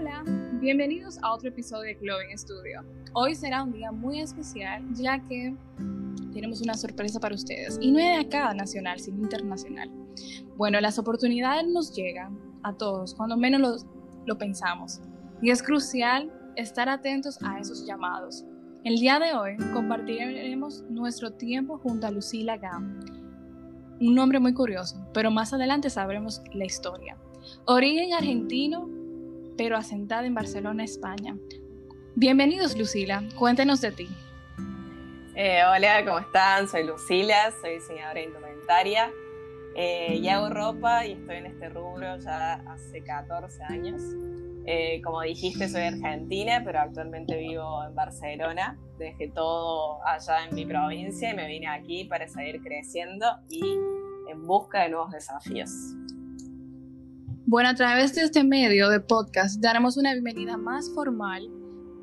Hola, bienvenidos a otro episodio de Cloving Studio. Hoy será un día muy especial ya que tenemos una sorpresa para ustedes y no es de acá nacional, sino internacional. Bueno, las oportunidades nos llegan a todos cuando menos lo, lo pensamos y es crucial estar atentos a esos llamados. El día de hoy compartiremos nuestro tiempo junto a Lucila Gam, un nombre muy curioso, pero más adelante sabremos la historia. Origen argentino, pero asentada en Barcelona, España. Bienvenidos, Lucila. Cuéntenos de ti. Eh, hola, ¿cómo están? Soy Lucila, soy diseñadora indumentaria eh, y hago ropa y estoy en este rubro ya hace 14 años. Eh, como dijiste, soy argentina, pero actualmente vivo en Barcelona. Dejé todo allá en mi provincia y me vine aquí para seguir creciendo y en busca de nuevos desafíos. Bueno, a través de este medio de podcast daremos una bienvenida más formal,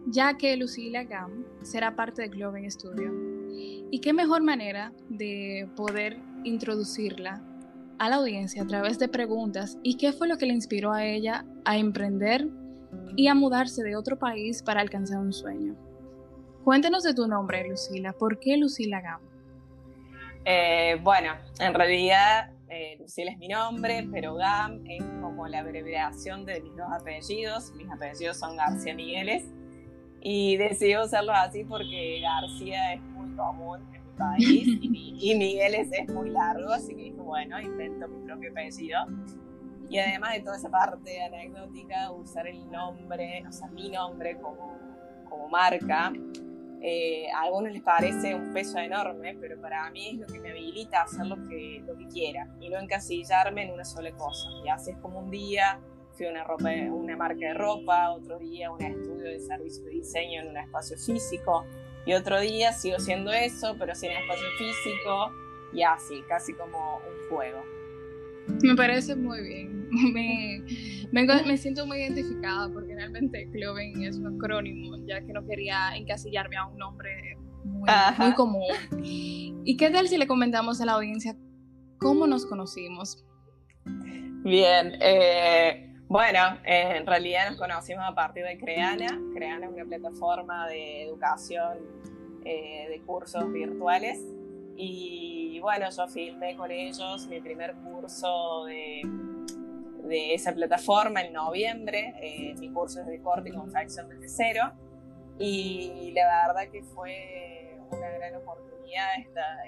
ya que Lucila Gam será parte de Globen Studio. Y qué mejor manera de poder introducirla a la audiencia a través de preguntas y qué fue lo que le inspiró a ella a emprender y a mudarse de otro país para alcanzar un sueño. Cuéntanos de tu nombre, Lucila. ¿Por qué Lucila Gam? Eh, bueno, en realidad eh, Lucila es mi nombre, pero Gam es como la abreviación de mis dos apellidos. Mis apellidos son García Migueles y decidí usarlos así porque García es muy común en mi país y, Migueles es muy largo, así que dije, bueno, invento mi propio apellido. Y además de toda esa parte anecdótica, usar el nombre, o sea, mi nombre como, como marca, eh, a algunos les parece un peso enorme, pero para mí es lo que me habilita a hacer lo que, lo que quiera y no encasillarme en una sola cosa. Y así es como un día fui una, ropa, una marca de ropa, otro día un estudio de servicio de diseño en un espacio físico y otro día sigo siendo eso, pero sin espacio físico y así, casi como un juego. Me parece muy bien. Me, me, siento muy identificada porque realmente Cloven es un acrónimo, ya que no quería encasillarme a un nombre muy, muy común. ¿Y qué tal si le comentamos a la audiencia cómo nos conocimos? Bien, eh, bueno, en realidad nos conocimos a partir de Creana. Creana es una plataforma de educación eh, de cursos virtuales y bueno, yo filmé con ellos mi primer curso de, de esa plataforma en noviembre. Eh, mi curso es de corte y confección desde cero. Y la verdad que fue una gran oportunidad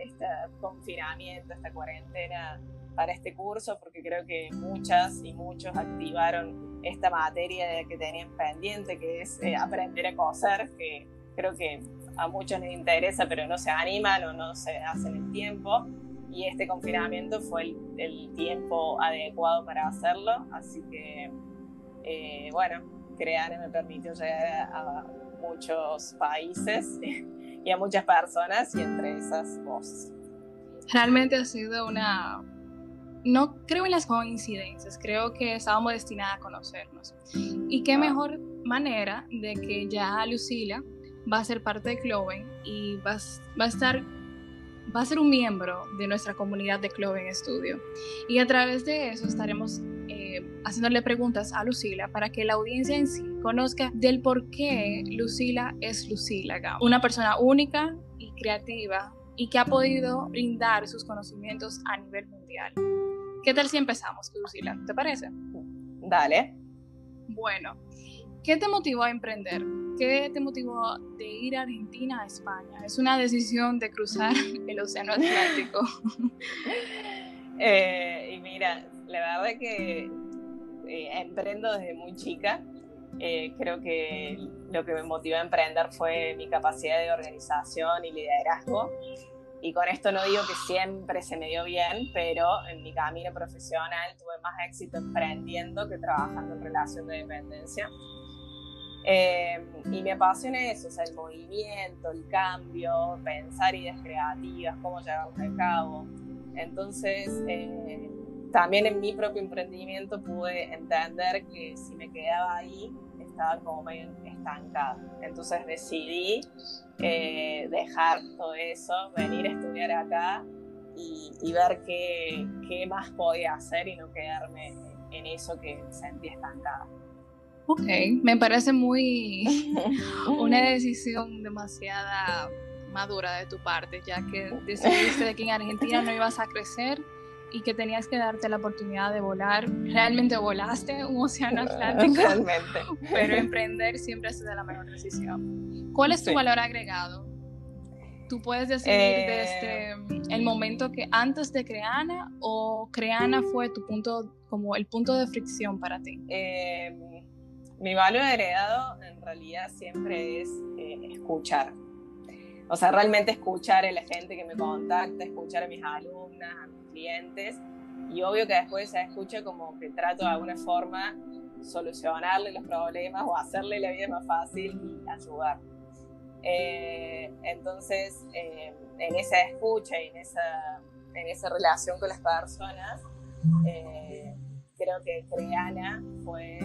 este confinamiento, esta cuarentena para este curso, porque creo que muchas y muchos activaron esta materia que tenían pendiente, que es eh, aprender a coser, que creo que a muchos les interesa, pero no se animan o no se hacen el tiempo. Y este confinamiento fue el, tiempo adecuado para hacerlo. Así que, eh, bueno, crear me permitió llegar a, muchos países y a muchas personas, y entre esas vos. Realmente ha sido una. No creo en las coincidencias, creo que estábamos destinadas a conocernos. Y qué mejor manera de que ya Lucila va a ser parte de Cloven y va, va a estar va a ser un miembro de nuestra comunidad de Cloven Studio. Y a través de eso estaremos eh, haciéndole preguntas a Lucila para que la audiencia en sí conozca del por qué Lucila es Lucila una persona única y creativa y que ha podido brindar sus conocimientos a nivel mundial. ¿Qué tal si empezamos, Lucila? ¿Te parece? Dale. Bueno, ¿qué te motivó a emprender? ¿Qué te motivó de ir a Argentina a España? Es una decisión de cruzar el Océano Atlántico. Eh, y mira, la verdad que eh, emprendo desde muy chica. Eh, creo que lo que me motivó a emprender fue mi capacidad de organización y liderazgo. Y con esto no digo que siempre se me dio bien, pero en mi camino profesional tuve más éxito emprendiendo que trabajando en relación de dependencia. Eh, y me apasiona eso, o sea, el movimiento, el cambio, pensar ideas creativas, cómo llevarlas a cabo. Entonces, eh, también en mi propio emprendimiento pude entender que si me quedaba ahí, estaba como medio estancada. Entonces decidí eh, dejar todo eso, venir a estudiar acá y, y ver qué, qué más podía hacer y no quedarme en eso que sentí estancada. Ok, me parece muy una decisión demasiada madura de tu parte, ya que decidiste de que en Argentina no ibas a crecer y que tenías que darte la oportunidad de volar. Realmente volaste un océano Atlántico, Realmente. pero emprender siempre ha sido la mejor decisión. ¿Cuál es tu Sí. valor agregado? Tú puedes decidir Eh, desde el momento que antes de Creana o Creana fue tu punto, como el punto de fricción para ti. Eh, mi valor agregado en realidad siempre es eh, escuchar. O sea, realmente escuchar a la gente que me contacta, escuchar a mis alumnas, a mis clientes. Y obvio que después se escucha como que trato de alguna forma solucionarle los problemas o hacerle la vida más fácil y ayudar. Eh, entonces, eh, en esa escucha y en esa, en esa relación con las personas, eh, creo que Creana fue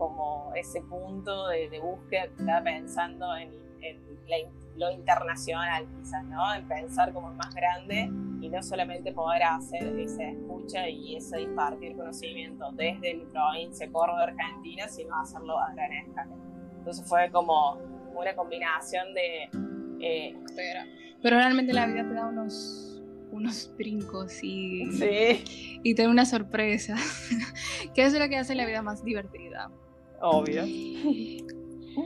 como ese punto de, de búsqueda que estaba pensando en, en la lo internacional, quizás, ¿no? En pensar como más grande y no solamente poder hacer esa escucha y ese impartir conocimiento desde mi provincia, Córdoba, Argentina, sino hacerlo a gran escala. Entonces fue como una combinación de... eh, Pero, realmente la vida te da unos, unos brincos y, sí, y te da una sorpresa, que es lo que hace la vida más divertida. Obvio.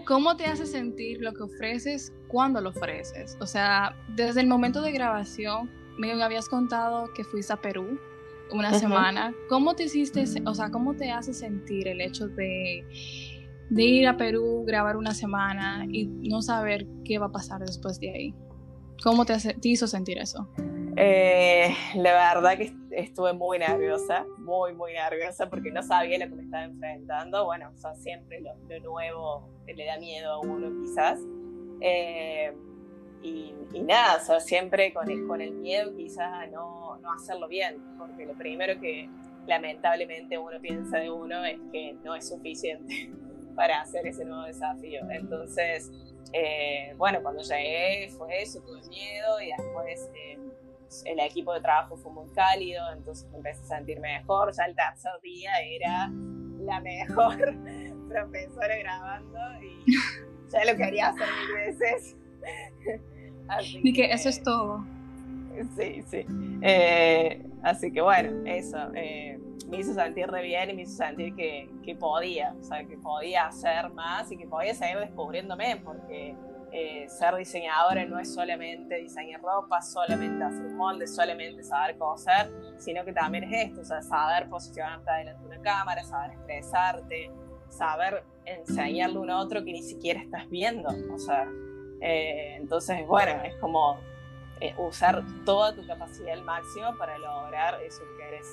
¿Cómo te hace sentir lo que ofreces cuando lo ofreces? O sea, desde el momento de grabación, me habías contado que fuiste a Perú una semana. ¿Cómo te hiciste, o sea, cómo te hace sentir el hecho de, de ir a Perú, grabar una semana y no saber qué va a pasar después de ahí? ¿Cómo te, hace- te hizo sentir eso? Eh, la verdad que est- estuve muy nerviosa, muy, muy nerviosa, porque no sabía lo que me estaba enfrentando. Bueno, o sea, siempre lo, lo nuevo le da miedo a uno, quizás. Eh, y, y nada, o sea, siempre con el, con el miedo quizás a no, no hacerlo bien, porque lo primero que lamentablemente uno piensa de uno es que no es suficiente para hacer ese nuevo desafío. Entonces, eh, bueno, cuando llegué fue eso, tuve miedo y después eh, el equipo de trabajo fue muy cálido, entonces me empecé a sentir mejor. Ya el tercer día era la mejor profesora grabando y ya lo quería hacer mil veces. Así Y que eso es todo. Sí, sí. Eh, así que bueno, eso. eh, me hizo sentir re bien y me hizo sentir que, que podía, o sea, que podía hacer más y que podía seguir descubriéndome, porque eh, ser diseñadora no es solamente diseñar ropa, solamente hacer moldes, solamente saber coser, sino que también es esto, o sea, saber posicionarte delante de una cámara, saber expresarte, saber enseñarle a un otro que ni siquiera estás viendo, o sea, eh, entonces, bueno, es como eh, usar toda tu capacidad al máximo para lograr eso que querés.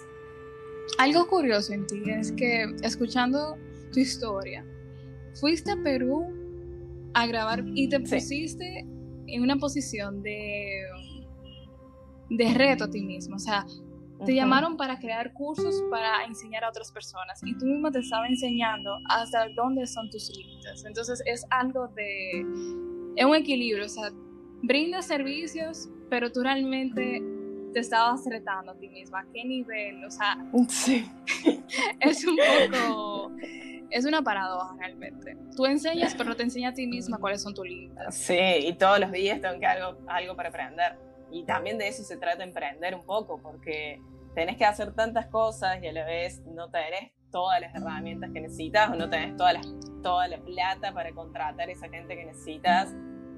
Algo curioso en ti es que escuchando tu historia, fuiste a Perú a grabar y te Sí. pusiste en una posición de, de reto a ti mismo. O sea, te Ujú. llamaron para crear cursos para enseñar a otras personas y tú mismo te estabas enseñando hasta dónde son tus límites. Entonces es algo de... Es un equilibrio, o sea, brindas servicios, pero tú realmente te estabas retando a ti misma. ¿A qué nivel? O sea, Sí. es un poco... Es una paradoja realmente. Tú enseñas, pero no te enseñas a ti misma cuáles son tus límites. Sí, y todos los días tengo que algo, algo para aprender. Y también de eso se trata emprender un poco, porque tenés que hacer tantas cosas y a la vez no tenés todas las herramientas que necesitas o no tenés toda la, toda la plata para contratar a esa gente que necesitas,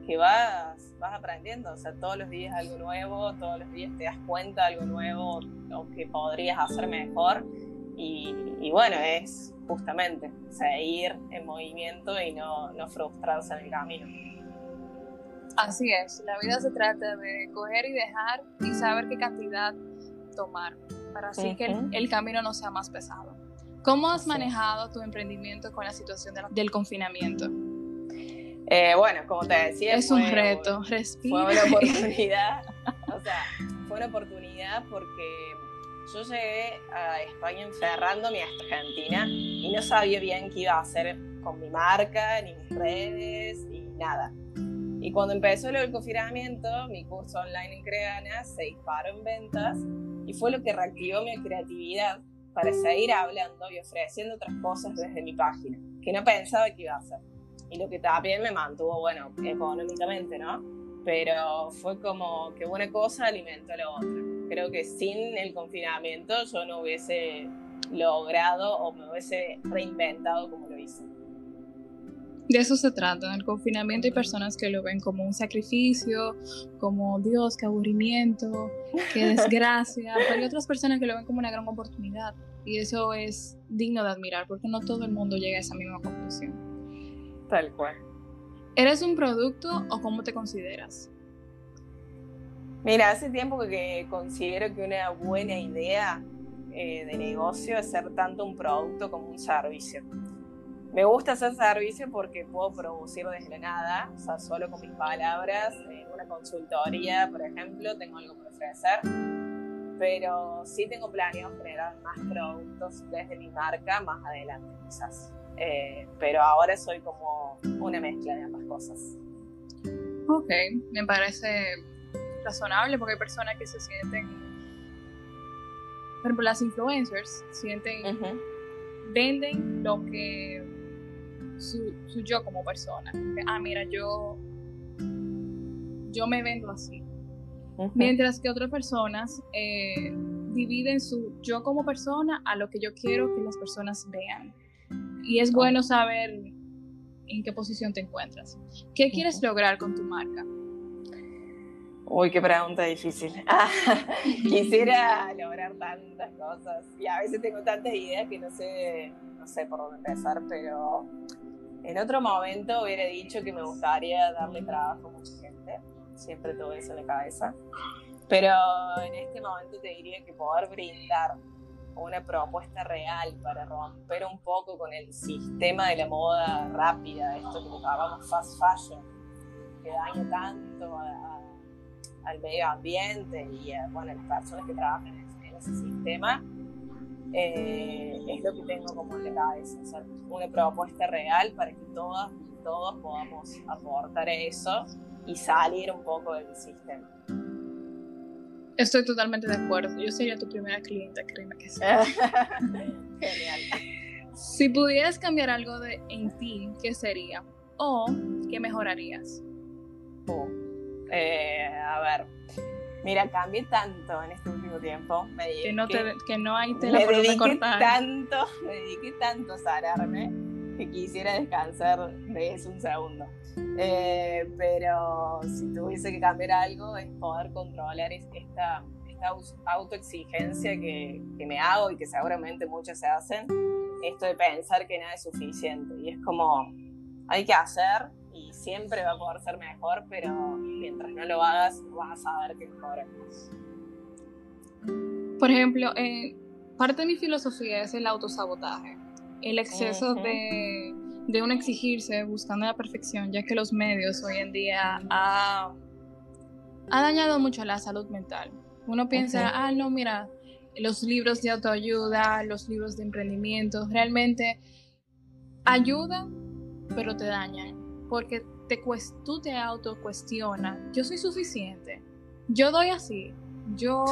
que vas, vas aprendiendo. O sea, todos los días algo nuevo, todos los días te das cuenta de algo nuevo o que podrías hacer mejor. Y, y bueno, es justamente seguir en movimiento y no, no frustrarse en el camino. Así es, la vida se trata de coger y dejar y saber qué cantidad tomar, para así que el, el camino no sea más pesado. ¿Cómo has manejado tu emprendimiento con la situación de la- del confinamiento? Eh, bueno, como te decía, Es un fue- reto, Fue respira. una oportunidad, o sea, fue una oportunidad porque yo llegué a España encerrándome a Argentina y no sabía bien qué iba a hacer con mi marca, ni mis redes, ni nada. Y cuando empezó del confinamiento, mi curso online en Creana se disparó en ventas y fue lo que reactivó mi creatividad para seguir hablando y ofreciendo otras cosas desde mi página, que no pensaba que iba a hacer. Y lo que también me mantuvo, bueno, económicamente, ¿no? Pero fue como que una cosa alimentó a la otra. Creo que sin el confinamiento yo no hubiese logrado o me hubiese reinventado como lo hice. De eso se trata. En el confinamiento hay personas que lo ven como un sacrificio, como Dios, qué aburrimiento, qué desgracia, pero hay otras personas que lo ven como una gran oportunidad. Y eso es digno de admirar, porque no todo el mundo llega a esa misma conclusión. Tal cual. ¿Eres un producto o cómo te consideras? Mira, hace tiempo que considero que una buena idea eh, de negocio es ser tanto un producto como un servicio me gusta hacer servicio porque puedo producir desde nada, o sea, solo con mis palabras. En una consultoría, por ejemplo, tengo algo por ofrecer, pero sí tengo planeado generar más productos desde mi marca más adelante, quizás. Eh, pero ahora soy como una mezcla de ambas cosas. Ok, me parece razonable porque hay personas que se sienten, por ejemplo, las influencers sienten, venden lo que su, yo como persona. Ah, mira, yo, yo me vendo así. Mientras que otras personas eh, dividen su yo como persona a lo que yo quiero que las personas vean. Y es bueno saber en qué posición te encuentras. ¿Qué quieres lograr con tu marca? Uy, qué pregunta difícil. quisiera lograr tantas cosas. Y a veces tengo tantas ideas que no sé, no sé por dónde empezar, pero en otro momento hubiera dicho que me gustaría darle trabajo a mucha gente, siempre tuve eso en la cabeza, pero en este momento te diría que poder brindar una propuesta real para romper un poco con el sistema de la moda rápida, esto que llamamos fast fashion, que daña tanto al medio ambiente y a bueno, las personas que trabajan en ese sistema, eh, es lo que tengo como en la cabeza, hacer una propuesta real para que todas y todos podamos aportar eso y salir un poco del sistema. Estoy totalmente de acuerdo. Yo sería tu primera clienta, créeme que sí. Genial. Si pudieras cambiar algo de, en ti, ¿qué sería? ¿O qué mejorarías? Uh, eh, a ver, Mira, cambié tanto en este último tiempo. Me que, no que no hay tela me dediqué tanto, me dediqué tanto a sanarme que quisiera descansar de eso un segundo. Eh, pero si tuviese que cambiar algo es poder controlar esta, esta autoexigencia que, que me hago y que seguramente muchas se hacen. Esto de pensar que nada es suficiente. Y es como, hay que hacer siempre va a poder ser mejor, pero mientras no lo hagas, vas a saber que mejor. Por ejemplo, eh, parte de mi filosofía es el autosabotaje, el exceso de, de un exigirse buscando la perfección, ya que los medios hoy en día ha, ha dañado mucho la salud mental. Uno piensa, ah, no, mira, los libros de autoayuda, los libros de emprendimiento, realmente ayudan, pero te dañan porque te, tú te autocuestionas, yo soy suficiente, yo doy así, yo...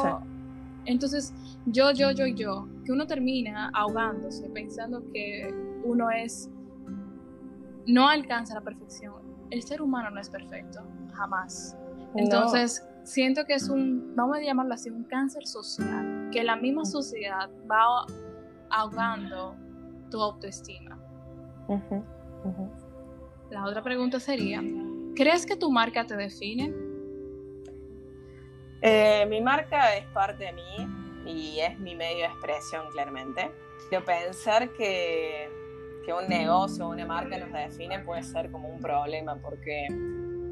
Entonces, yo, yo, yo, yo, que uno termina ahogándose pensando que uno es, no alcanza la perfección. El ser humano no es perfecto, jamás. Entonces, siento que es un, vamos a llamarlo así, un cáncer social, que la misma sociedad va ahogando tu autoestima. La otra pregunta sería, ¿crees que tu marca te define? Eh, mi marca es parte de mí y es mi medio de expresión claramente. Yo pensar que, que un negocio o una marca nos define puede ser como un problema porque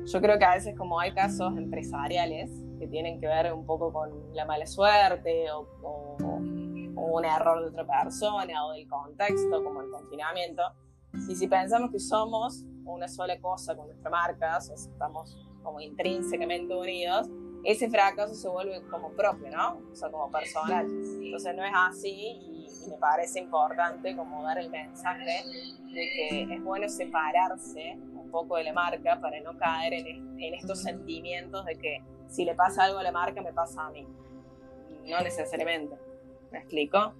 yo creo que a veces como hay casos empresariales que tienen que ver un poco con la mala suerte o, o, o un error de otra persona o del contexto como el confinamiento, y si pensamos que somos una sola cosa con nuestra marca, o sea, estamos como intrínsecamente unidos, ese fracaso se vuelve como propio, ¿no? O sea, como personal. Entonces no es así y, me parece importante como dar el mensaje de que es bueno separarse un poco de la marca para no caer en, en estos sentimientos de que si le pasa algo a la marca me pasa a mí. No necesariamente. ¿Me explico?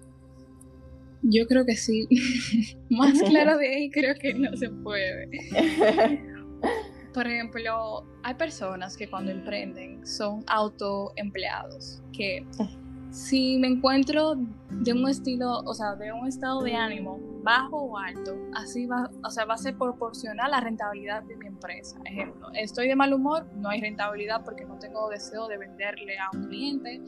Yo creo que sí. Más claro de ahí creo que no se puede. Por ejemplo, hay personas que cuando emprenden son autoempleados, que si me encuentro de un estilo, o sea, de un estado de ánimo bajo o alto, así va, o sea, va a ser proporcional a la rentabilidad de mi empresa. Ejemplo, estoy de mal humor, no hay rentabilidad porque no tengo deseo de venderle a un cliente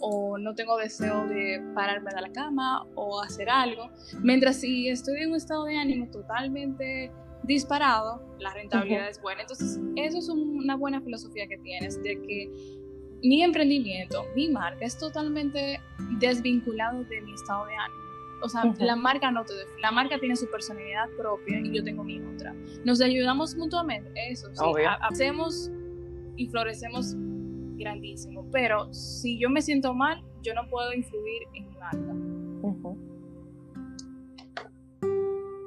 o no tengo deseo de pararme de la cama o hacer algo. Mientras si estoy en un estado de ánimo totalmente disparado, la rentabilidad es buena. Entonces, eso es una buena filosofía que tienes de que mi emprendimiento, mi marca es totalmente desvinculado de mi estado de ánimo. O sea, la marca no te la marca tiene su personalidad propia y yo tengo mi otra. Nos ayudamos mutuamente, eso, sí, hacemos y florecemos grandísimo, pero si yo me siento mal, yo no puedo influir en mi marca.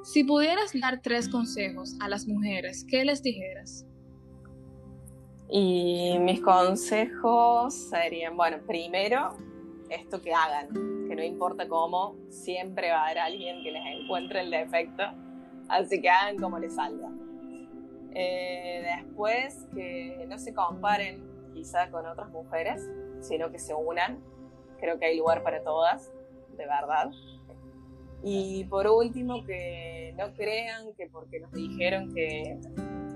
Si pudieras dar tres consejos a las mujeres, ¿qué les dijeras? Y mis consejos serían, bueno, primero, esto que hagan, que no importa cómo, siempre va a haber alguien que les encuentre el defecto, así que hagan como les salga. Eh, después, que no se comparen quizá con otras mujeres, sino que se unan. Creo que hay lugar para todas, de verdad. Y por último, que no crean que porque nos dijeron que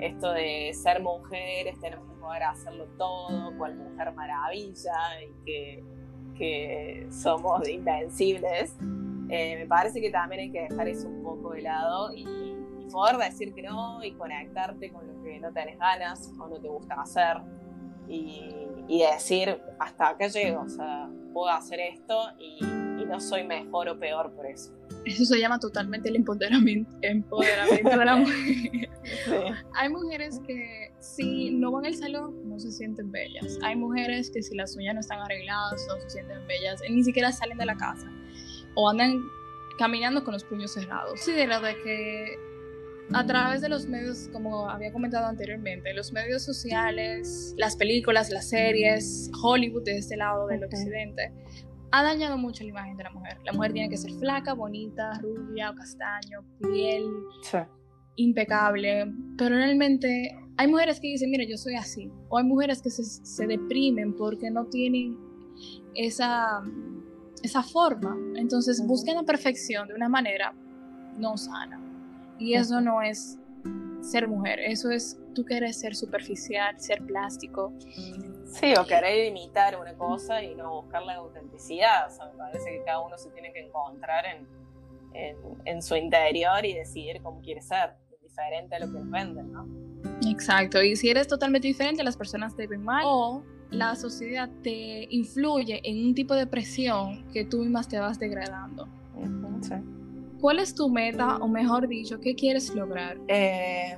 esto de ser mujeres, tenemos que poder hacerlo todo, cual mujer maravilla y que, que somos invencibles. Eh, me parece que también hay que dejar eso un poco de lado y, poder decir que no y conectarte con lo que no tenés ganas o no te gusta hacer y, y decir hasta acá llego, o sea, puedo hacer esto y, y no soy mejor o peor por eso. Eso se llama totalmente el empoderamiento, empoderamiento de la mujer. Hay mujeres que si no van al salón no se sienten bellas. Hay mujeres que si las uñas no están arregladas no se sienten bellas. Ni siquiera salen de la casa. O andan caminando con los puños cerrados. Considero de que a través de los medios, como había comentado anteriormente, los medios sociales, las películas, las series, Hollywood de este lado del occidente, ha dañado mucho la imagen de la mujer. La mujer tiene que ser flaca, bonita, rubia o castaño, piel impecable, pero realmente hay mujeres que dicen, mira, yo soy así, o hay mujeres que se, deprimen porque no tienen esa, esa forma, entonces buscan la perfección de una manera no sana. Y eso no es ser mujer, eso es tú quieres ser superficial, ser plástico. Sí, o querer imitar una cosa y no buscar la autenticidad. O sea, me parece que cada uno se tiene que encontrar en, en, su interior y decidir cómo quiere ser, diferente a lo que nos venden, ¿no? Exacto, y si eres totalmente diferente, las personas te ven mal o la sociedad te influye en un tipo de presión que tú mismas te vas degradando. ¿Cuál es tu meta, o mejor dicho, qué quieres lograr? Eh,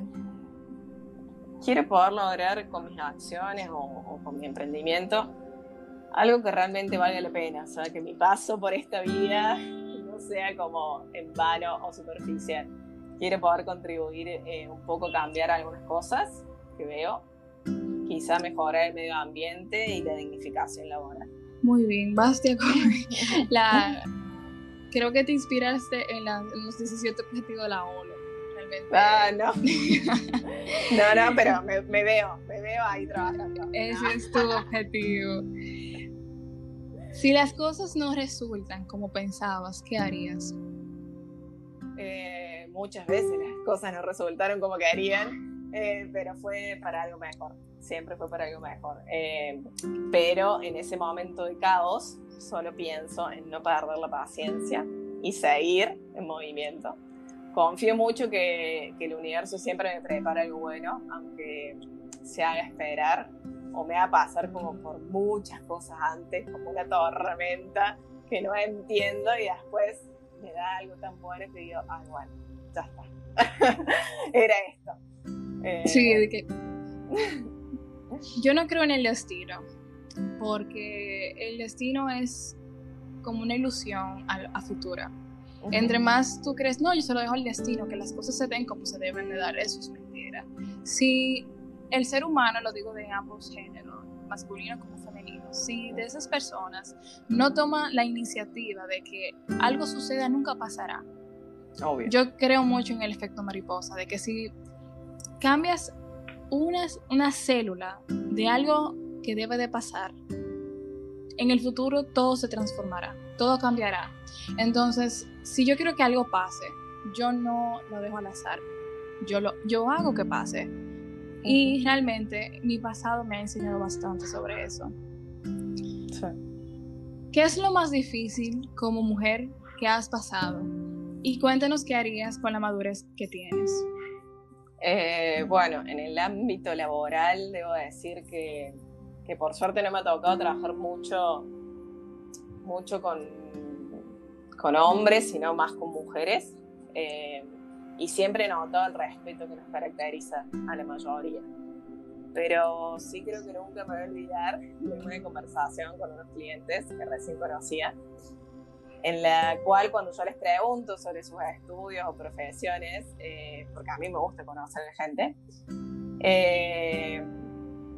quiero poder lograr con mis acciones o, con mi emprendimiento algo que realmente valga la pena, o sea, que mi paso por esta vida no sea como en vano o superficial. Quiero poder contribuir eh, un poco a cambiar algunas cosas que veo, quizá mejorar el medio ambiente y la dignificación laboral. Muy bien, Bastia, la... creo que te inspiraste en, en los 17 objetivos de la ONU Ah, no. no, no, pero me, veo, me veo ahí trabajando. Ese es tu objetivo. Si las cosas no resultan como pensabas, ¿qué harías? Eh, muchas veces las cosas no resultaron como querían, eh, pero fue para algo mejor. Siempre fue para algo mejor. Eh, pero en ese momento de caos, solo pienso en no perder la paciencia y seguir en movimiento confío mucho que, que, el universo siempre me prepara algo bueno, aunque se haga esperar o me haga pasar como por muchas cosas antes, como una tormenta que no entiendo y después me da algo tan bueno que digo, ah, bueno, ya está. Era esto. Eh, sí, de que... Yo no creo en el destino, porque el destino es como una ilusión a, a futura entre más tú crees, no, yo se lo dejo al destino, que las cosas se den como se deben de dar, eso es mentira. Si el ser humano, lo digo de ambos géneros, masculino como femenino, si de esas personas no toma la iniciativa de que algo suceda, nunca pasará. Obvio. Yo creo mucho en el efecto mariposa, de que si cambias una, una célula de algo que debe de pasar, en el futuro todo se transformará, todo cambiará. Entonces, si yo quiero que algo pase, yo no lo dejo al azar, yo, lo, yo hago que pase. Y realmente mi pasado me ha enseñado bastante sobre eso. Sí. ¿Qué es lo más difícil como mujer que has pasado? Y cuéntanos qué harías con la madurez que tienes. Eh, bueno, en el ámbito laboral debo decir que, que, por suerte no me ha tocado trabajar mucho, mucho con, con hombres, sino más con mujeres. Eh, y siempre he notado el respeto que nos caracteriza a la mayoría. Pero sí creo que nunca me voy a olvidar de una conversación con unos clientes que recién conocía, en la cual cuando yo les pregunto sobre sus estudios o profesiones, eh, porque a mí me gusta conocer a gente, eh,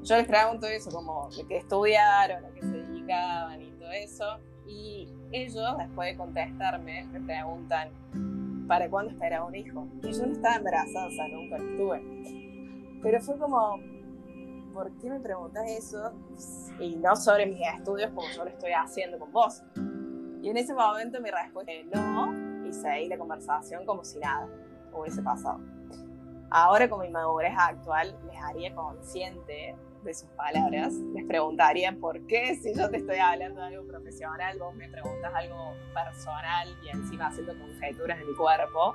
yo les pregunto eso, como de qué estudiaron, a qué se dedicaban y todo eso, y ellos, después de contestarme, me preguntan, ¿para cuándo esperaba un hijo? Y yo no estaba embarazada, o sea, nunca estuve. Pero fue como, ¿por qué me preguntas eso? Y no sobre mis estudios como yo lo estoy haciendo con vos. Y en ese momento mi respuesta es no, y seguí la conversación como si nada hubiese pasado. Ahora con mi madurez actual les haría consciente de sus palabras, les preguntaría por qué si yo te estoy hablando de algo profesional, vos me preguntas algo personal y encima haciendo conjeturas en mi cuerpo.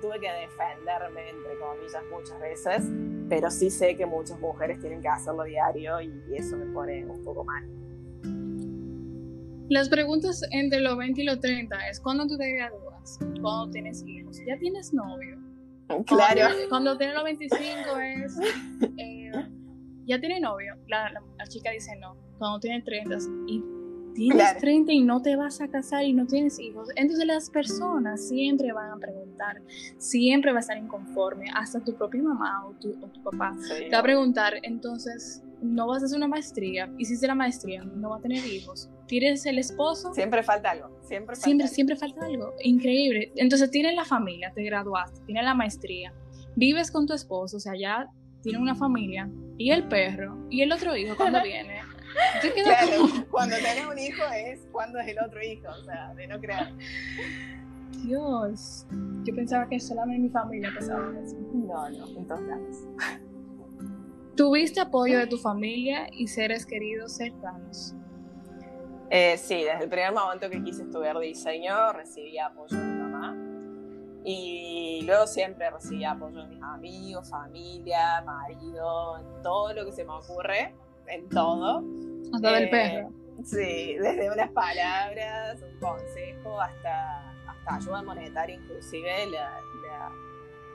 Tuve que defenderme, entre comillas, muchas veces, pero sí sé que muchas mujeres tienen que hacerlo diario y eso me pone un poco mal. Las preguntas entre los 20 y los 30 es ¿cuándo tú te gradúas? ¿Cuándo tienes hijos? ¿Ya tienes novio? Claro. Cuando, cuando tienes los 25 es... Eh, ¿Ya tiene novio? La, la, la, chica dice no. Cuando tiene 30 y tienes claro. 30 y no te vas a casar y no tienes hijos. Entonces las personas siempre van a preguntar, siempre va a estar inconforme, hasta tu propia mamá o tu, o tu papá sí, te va a preguntar, entonces no vas a hacer una maestría, hiciste la maestría, no vas a tener hijos, tienes el esposo. Siempre falta algo, siempre falta siempre, algo. siempre falta algo, increíble. Entonces tienes la familia, te graduaste, tienes la maestría, vives con tu esposo, o sea, ya tienes una familia, y el perro, y el otro hijo cuando viene. Claro, como... cuando tienes un hijo es cuando es el otro hijo, o sea, de no creer. Dios, yo pensaba que solamente mi familia pasaba eso. No, no, en todos lados. ¿Tuviste apoyo de tu familia y seres queridos cercanos? Eh, sí, desde el primer momento que quise estudiar diseño recibí apoyo de mi mamá y luego siempre recibí apoyo de mis amigos, familia, marido, en todo lo que se me ocurre, en todo. Hasta eh, del perro. Sí, desde unas palabras, un consejo, hasta, hasta ayuda monetaria inclusive la, la,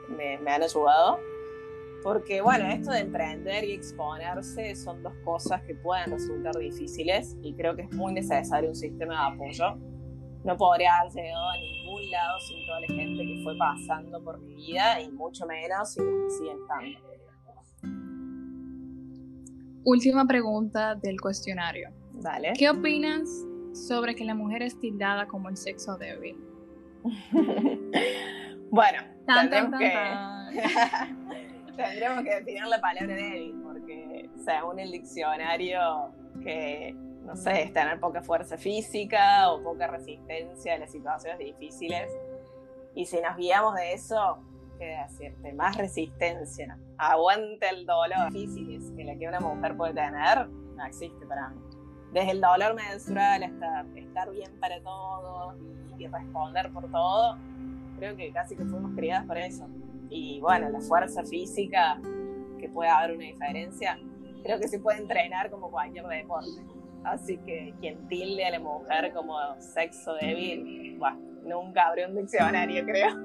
me, me han ayudado. Porque bueno, esto de emprender y exponerse son dos cosas que pueden resultar difíciles y creo que es muy necesario un sistema de apoyo. No podría haber llegado a ningún lado sin toda la gente que fue pasando por mi vida y mucho menos si los que siguen estando. Última pregunta del cuestionario. Vale. ¿Qué opinas sobre que la mujer es tildada como el sexo débil? bueno, tan, tendremos, tan, que... tan, tendremos que definir la palabra débil, porque según el diccionario, que no sé, tener poca fuerza física o poca resistencia a las situaciones difíciles. Y si nos guiamos de eso, ¿qué decirte? Más resistencia, aguante el dolor difícil que la que una mujer puede tener, no existe para mí. Desde el dolor menstrual hasta estar bien para todos y, responder por todo, creo que casi que fuimos criadas para eso. Y bueno, la fuerza física, que puede haber una diferencia, creo que se puede entrenar como cualquier deporte. Así que quien tilde a la mujer como sexo débil, bueno, nunca abrió un diccionario, creo.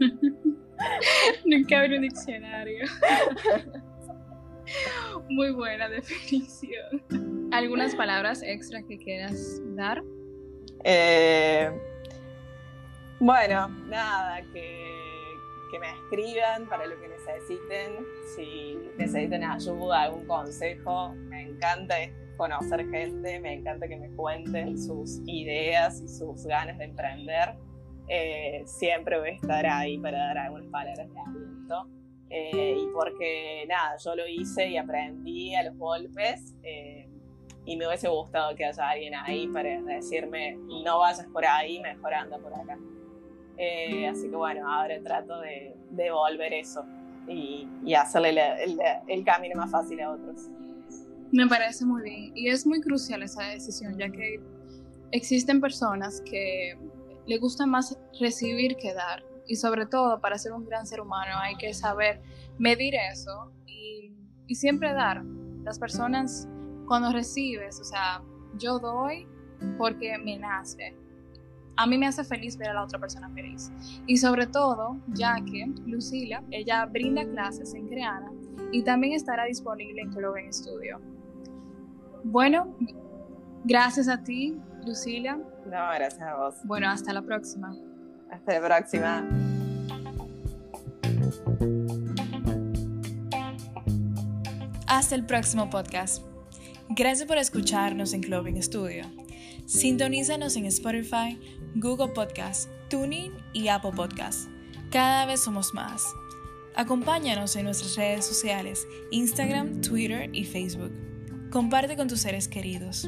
nunca abrió un diccionario. Muy buena definición. ¿Algunas palabras extra que quieras dar? Eh, bueno, nada, que, que me escriban para lo que necesiten. Si necesitan ayuda, algún consejo, me encanta conocer gente, me encanta que me cuenten sus ideas y sus ganas de emprender. Eh, siempre voy a estar ahí para dar algunas palabras de aliento. Eh, y porque nada, yo lo hice y aprendí a los golpes eh, y me hubiese gustado que haya alguien ahí para decirme no vayas por ahí, mejor anda por acá. así que bueno, ahora trato de devolver eso y, hacerle el, el camino más fácil a otros. Me parece muy bien y es muy crucial esa decisión ya que existen personas que le gusta más recibir que dar y sobre todo para ser un gran ser humano hay que saber medir eso y, y siempre dar. Las personas cuando recibes, o sea, yo doy porque me nace. A mí me hace feliz ver a la otra persona feliz. Y sobre todo, ya que Lucila, ella brinda clases en Creana y también estará disponible en Cloven Studio. Bueno, gracias a ti, Lucila. No, gracias a vos. Bueno, hasta la próxima. Hasta la próxima. Hasta el próximo podcast. Gracias por escucharnos en Clothing Studio. Sintonízanos en Spotify, Google Podcast, Tuning y Apple Podcast. Cada vez somos más. Acompáñanos en nuestras redes sociales, Instagram, Twitter y Facebook. Comparte con tus seres queridos.